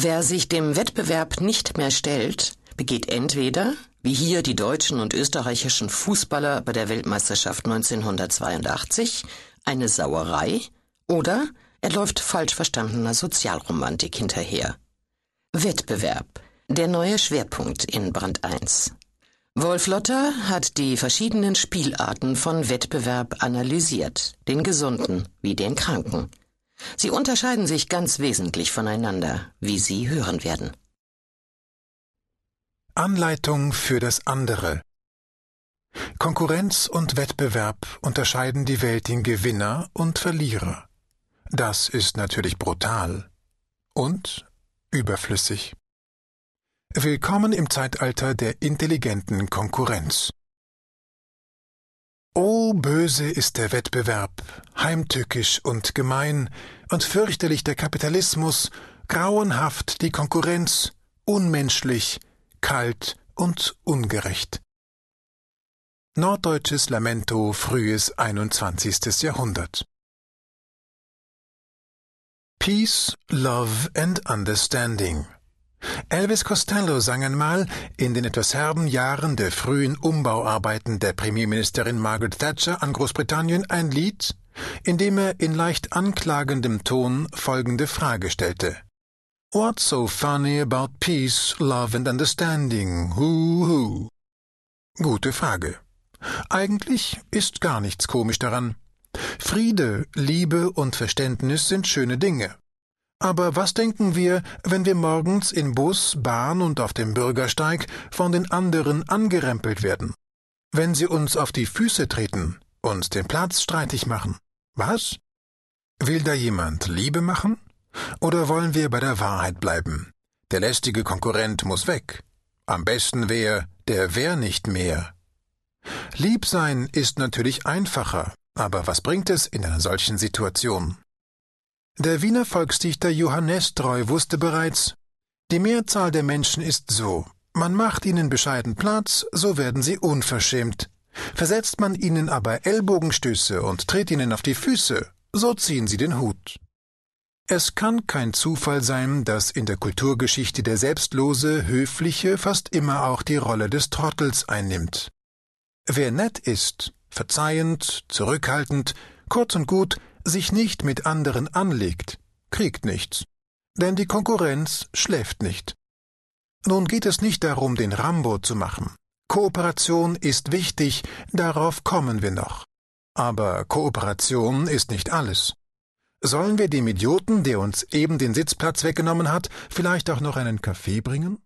Wer sich dem Wettbewerb nicht mehr stellt, begeht entweder, wie hier die deutschen und österreichischen Fußballer bei der Weltmeisterschaft 1982, eine Sauerei, oder er läuft falsch verstandener Sozialromantik hinterher. Wettbewerb, der neue Schwerpunkt in Brand 1. Wolf Lotter hat die verschiedenen Spielarten von Wettbewerb analysiert, den gesunden wie den kranken. Sie unterscheiden sich ganz wesentlich voneinander, wie Sie hören werden. Anleitung für das andere. Konkurrenz und Wettbewerb unterscheiden die Welt in Gewinner und Verlierer. Das ist natürlich brutal und überflüssig. Willkommen im Zeitalter der intelligenten Konkurrenz. Oh, böse ist der Wettbewerb, heimtückisch und gemein, und fürchterlich der Kapitalismus, grauenhaft die Konkurrenz, unmenschlich, kalt und ungerecht. Norddeutsches Lamento, frühes 21. Jahrhundert. Peace, Love and Understanding Elvis Costello sang einmal in den etwas herben Jahren der frühen Umbauarbeiten der Premierministerin Margaret Thatcher an Großbritannien ein Lied, in dem er in leicht anklagendem Ton folgende Frage stellte. What's so funny about peace, love and understanding? Hu hu. Gute Frage. Eigentlich ist gar nichts komisch daran. Friede, Liebe und Verständnis sind schöne Dinge. Aber was denken wir, wenn wir morgens in Bus, Bahn und auf dem Bürgersteig von den anderen angerempelt werden? Wenn sie uns auf die Füße treten, uns den Platz streitig machen? Was? Will da jemand Liebe machen? Oder wollen wir bei der Wahrheit bleiben? Der lästige Konkurrent muss weg. Am besten wär, der wär nicht mehr. Lieb sein ist natürlich einfacher, aber was bringt es in einer solchen Situation? Der Wiener Volksdichter Johannes Treu wusste bereits, die Mehrzahl der Menschen ist so, man macht ihnen bescheiden Platz, so werden sie unverschämt. Versetzt man ihnen aber Ellbogenstöße und tritt ihnen auf die Füße, so ziehen sie den Hut. Es kann kein Zufall sein, dass in der Kulturgeschichte der Selbstlose, Höfliche fast immer auch die Rolle des Trottels einnimmt. Wer nett ist, verzeihend, zurückhaltend, kurz und gut, sich nicht mit anderen anlegt, kriegt nichts. Denn die Konkurrenz schläft nicht. Nun geht es nicht darum, den Rambo zu machen. Kooperation ist wichtig, darauf kommen wir noch. Aber Kooperation ist nicht alles. Sollen wir dem Idioten, der uns eben den Sitzplatz weggenommen hat, vielleicht auch noch einen Kaffee bringen?